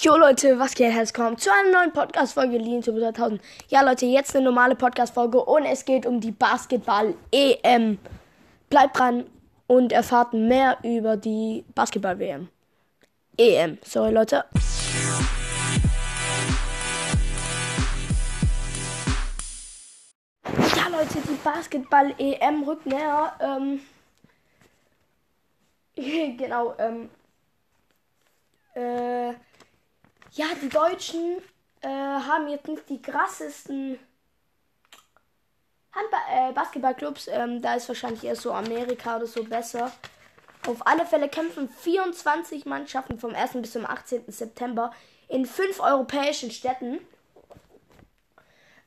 Jo Leute, was geht? Herzlich willkommen zu einer neuen Podcast-Folge Lean to 1000. Ja Leute, jetzt eine normale Podcast-Folge und es geht um die Basketball-EM. Bleibt dran und erfahrt mehr über die Basketball-WM. EM, sorry Leute. Ja Leute, die Basketball-EM rückt näher. Ähm, genau, ähm, äh, ja, die Deutschen äh, haben jetzt nicht die krassesten Handball äh, Basketballclubs. Ähm, da ist wahrscheinlich eher so Amerika oder so besser. Auf alle Fälle kämpfen 24 Mannschaften vom 1. bis zum 18. September in fünf europäischen Städten.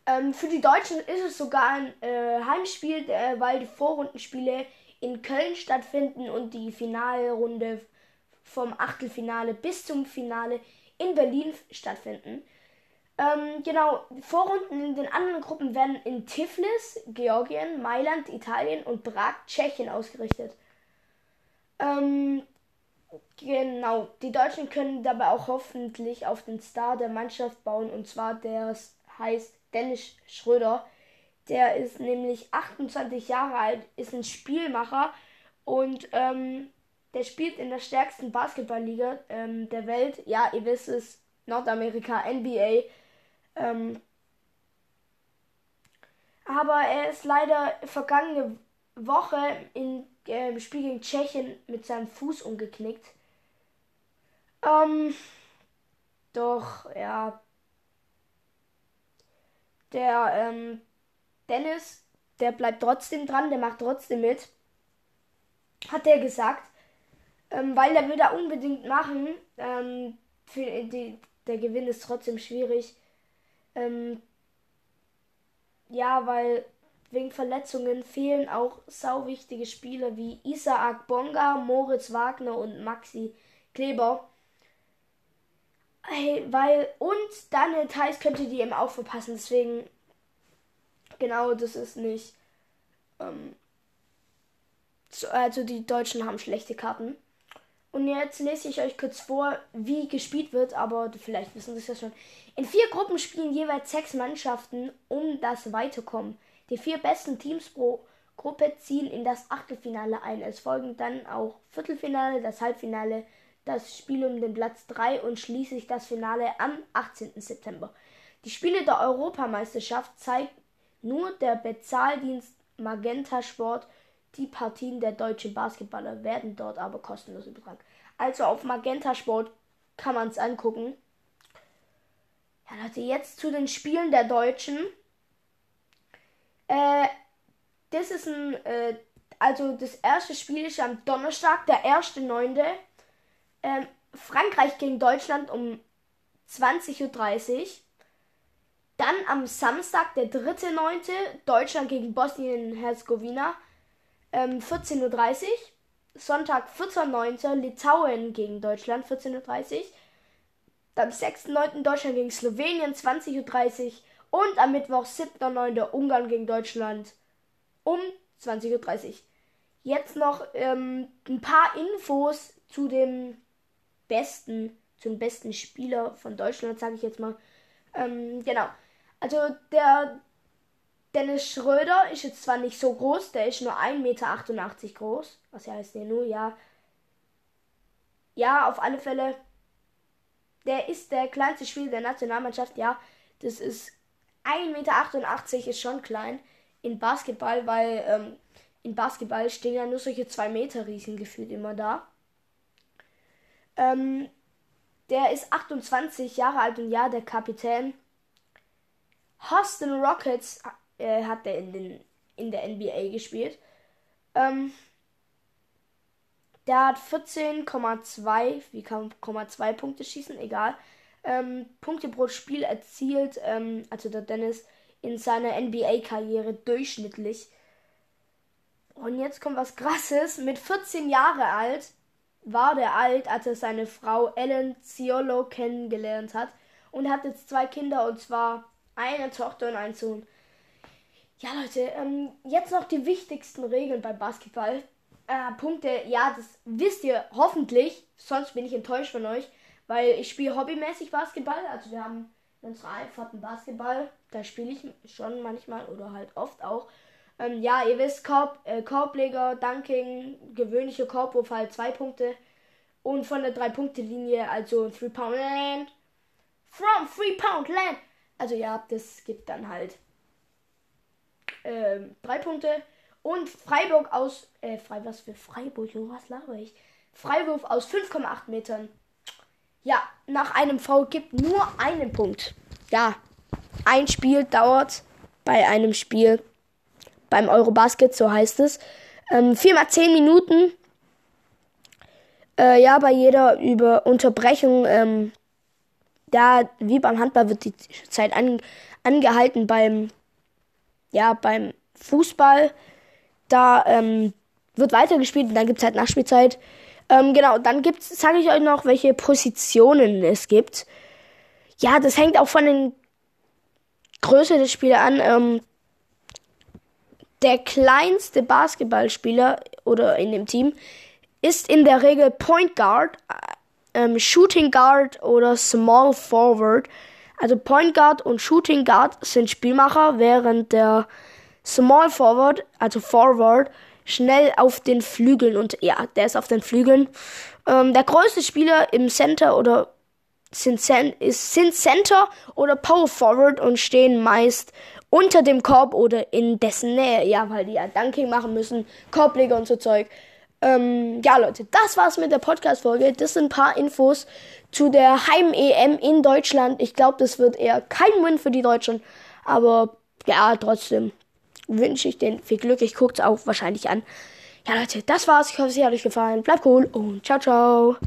Ähm, für die Deutschen ist es sogar ein äh, Heimspiel, äh, weil die Vorrundenspiele in Köln stattfinden und die Finalrunde vom Achtelfinale bis zum Finale in Berlin stattfinden. Ähm, genau, Vorrunden in den anderen Gruppen werden in Tiflis, Georgien, Mailand, Italien und Prag, Tschechien ausgerichtet. Ähm, genau, die Deutschen können dabei auch hoffentlich auf den Star der Mannschaft bauen und zwar der heißt Dennis Schröder. Der ist nämlich 28 Jahre alt, ist ein Spielmacher und ähm, der spielt in der stärksten Basketballliga ähm, der Welt. Ja, ihr wisst es, Nordamerika, NBA. Ähm, aber er ist leider vergangene Woche im äh, Spiel gegen Tschechien mit seinem Fuß umgeknickt. Ähm, doch, ja. Der ähm, Dennis, der bleibt trotzdem dran, der macht trotzdem mit. Hat er gesagt. Ähm, weil der will da unbedingt machen. Ähm, für die, der Gewinn ist trotzdem schwierig. Ähm, ja, weil wegen Verletzungen fehlen auch sauwichtige Spieler wie Isaac Bonga, Moritz Wagner und Maxi Kleber. Hey, weil und Daniel Theiss könnte die eben auch verpassen. Deswegen, genau, das ist nicht. Ähm, so, also die Deutschen haben schlechte Karten. Und jetzt lese ich euch kurz vor, wie gespielt wird, aber vielleicht wissen Sie es ja schon. In vier Gruppen spielen jeweils sechs Mannschaften um das Weiterkommen. Die vier besten Teams pro Gruppe ziehen in das Achtelfinale ein. Es folgen dann auch Viertelfinale, das Halbfinale, das Spiel um den Platz 3 und schließlich das Finale am 18. September. Die Spiele der Europameisterschaft zeigt nur der Bezahldienst Magenta Sport die Partien der deutschen Basketballer werden dort aber kostenlos übertragen. Also auf Magenta Sport kann man es angucken. Ja, Leute, jetzt zu den Spielen der Deutschen. Äh, das ist ein, äh, also das erste Spiel ist am Donnerstag, der 1.9. Ähm, Frankreich gegen Deutschland um 20.30 Uhr. Dann am Samstag, der 3.9. Deutschland gegen Bosnien-Herzegowina ähm, 14.30 Uhr. Sonntag 14.09. Litauen gegen Deutschland 14.30 Uhr. Am 6.9. Deutschland gegen Slowenien 20.30 Uhr. Und am Mittwoch 7.9. Ungarn gegen Deutschland um 20.30 Uhr. Jetzt noch ähm, ein paar Infos zu dem besten, zum besten Spieler von Deutschland, sage ich jetzt mal. Ähm, genau. Also der Dennis Schröder ist jetzt zwar nicht so groß, der ist nur 1,88 Meter groß. Was heißt der nur? Ja. Ja, auf alle Fälle. Der ist der kleinste Spieler der Nationalmannschaft. Ja, das ist 1,88 Meter ist schon klein in Basketball, weil ähm, in Basketball stehen ja nur solche 2 Meter Riesen gefühlt immer da. Ähm, der ist 28 Jahre alt und ja, der Kapitän. Houston Rockets äh, hat er in, den, in der NBA gespielt. Ähm, der hat 14,2, wie kann 2 Punkte schießen, egal. Ähm, Punkte pro Spiel erzielt, ähm, also der Dennis in seiner NBA-Karriere durchschnittlich. Und jetzt kommt was krasses. Mit 14 Jahre alt war der alt, als er seine Frau Ellen Ciolo kennengelernt hat. Und hat jetzt zwei Kinder, und zwar eine Tochter und einen Sohn. Ja, Leute, ähm, jetzt noch die wichtigsten Regeln beim Basketball. Äh, Punkte, ja, das wisst ihr hoffentlich, sonst bin ich enttäuscht von euch, weil ich spiele hobbymäßig Basketball. Also wir haben in unserer Einfahrt einen Basketball. Da spiele ich schon manchmal oder halt oft auch. Ähm, ja, ihr wisst, Korb, äh, Korbleger, Dunking, gewöhnliche Korbwurf halt zwei Punkte. Und von der Drei-Punkte-Linie, also Three Pound Land. From Three Pound Land. Also ja, das gibt dann halt ähm, drei Punkte. Und Freiburg aus, äh, Frei, was für Freiburg, was laber ich? Freiwurf aus 5,8 Metern. Ja, nach einem Foul gibt nur einen Punkt. Ja, ein Spiel dauert bei einem Spiel beim Eurobasket, so heißt es. Ähm, viermal zehn Minuten. Äh, ja, bei jeder über Unterbrechung, ähm, da wie beim Handball wird die Zeit an, angehalten beim, ja, beim Fußball. Da ähm, wird weitergespielt und dann gibt es halt Nachspielzeit. Ähm, genau, dann gibt's, sage ich euch noch, welche Positionen es gibt. Ja, das hängt auch von den Größe des Spielers an. Ähm, der kleinste Basketballspieler oder in dem Team ist in der Regel Point Guard, äh, ähm, Shooting Guard oder Small Forward. Also Point Guard und Shooting Guard sind Spielmacher, während der Small Forward, also Forward, schnell auf den Flügeln und ja, der ist auf den Flügeln. Ähm, der größte Spieler im Center oder sind, sind Center oder Power Forward und stehen meist unter dem Korb oder in dessen Nähe. Ja, weil die ja Dunking machen müssen, Korbleger und so Zeug. Ähm, ja, Leute, das war's mit der Podcast-Folge. Das sind ein paar Infos zu der Heim-EM in Deutschland. Ich glaube, das wird eher kein Win für die Deutschen. Aber ja, trotzdem wünsche ich denen viel Glück. Ich gucke es auch wahrscheinlich an. Ja, Leute, das war's. Ich hoffe, es hat euch gefallen. Bleibt cool und ciao, ciao.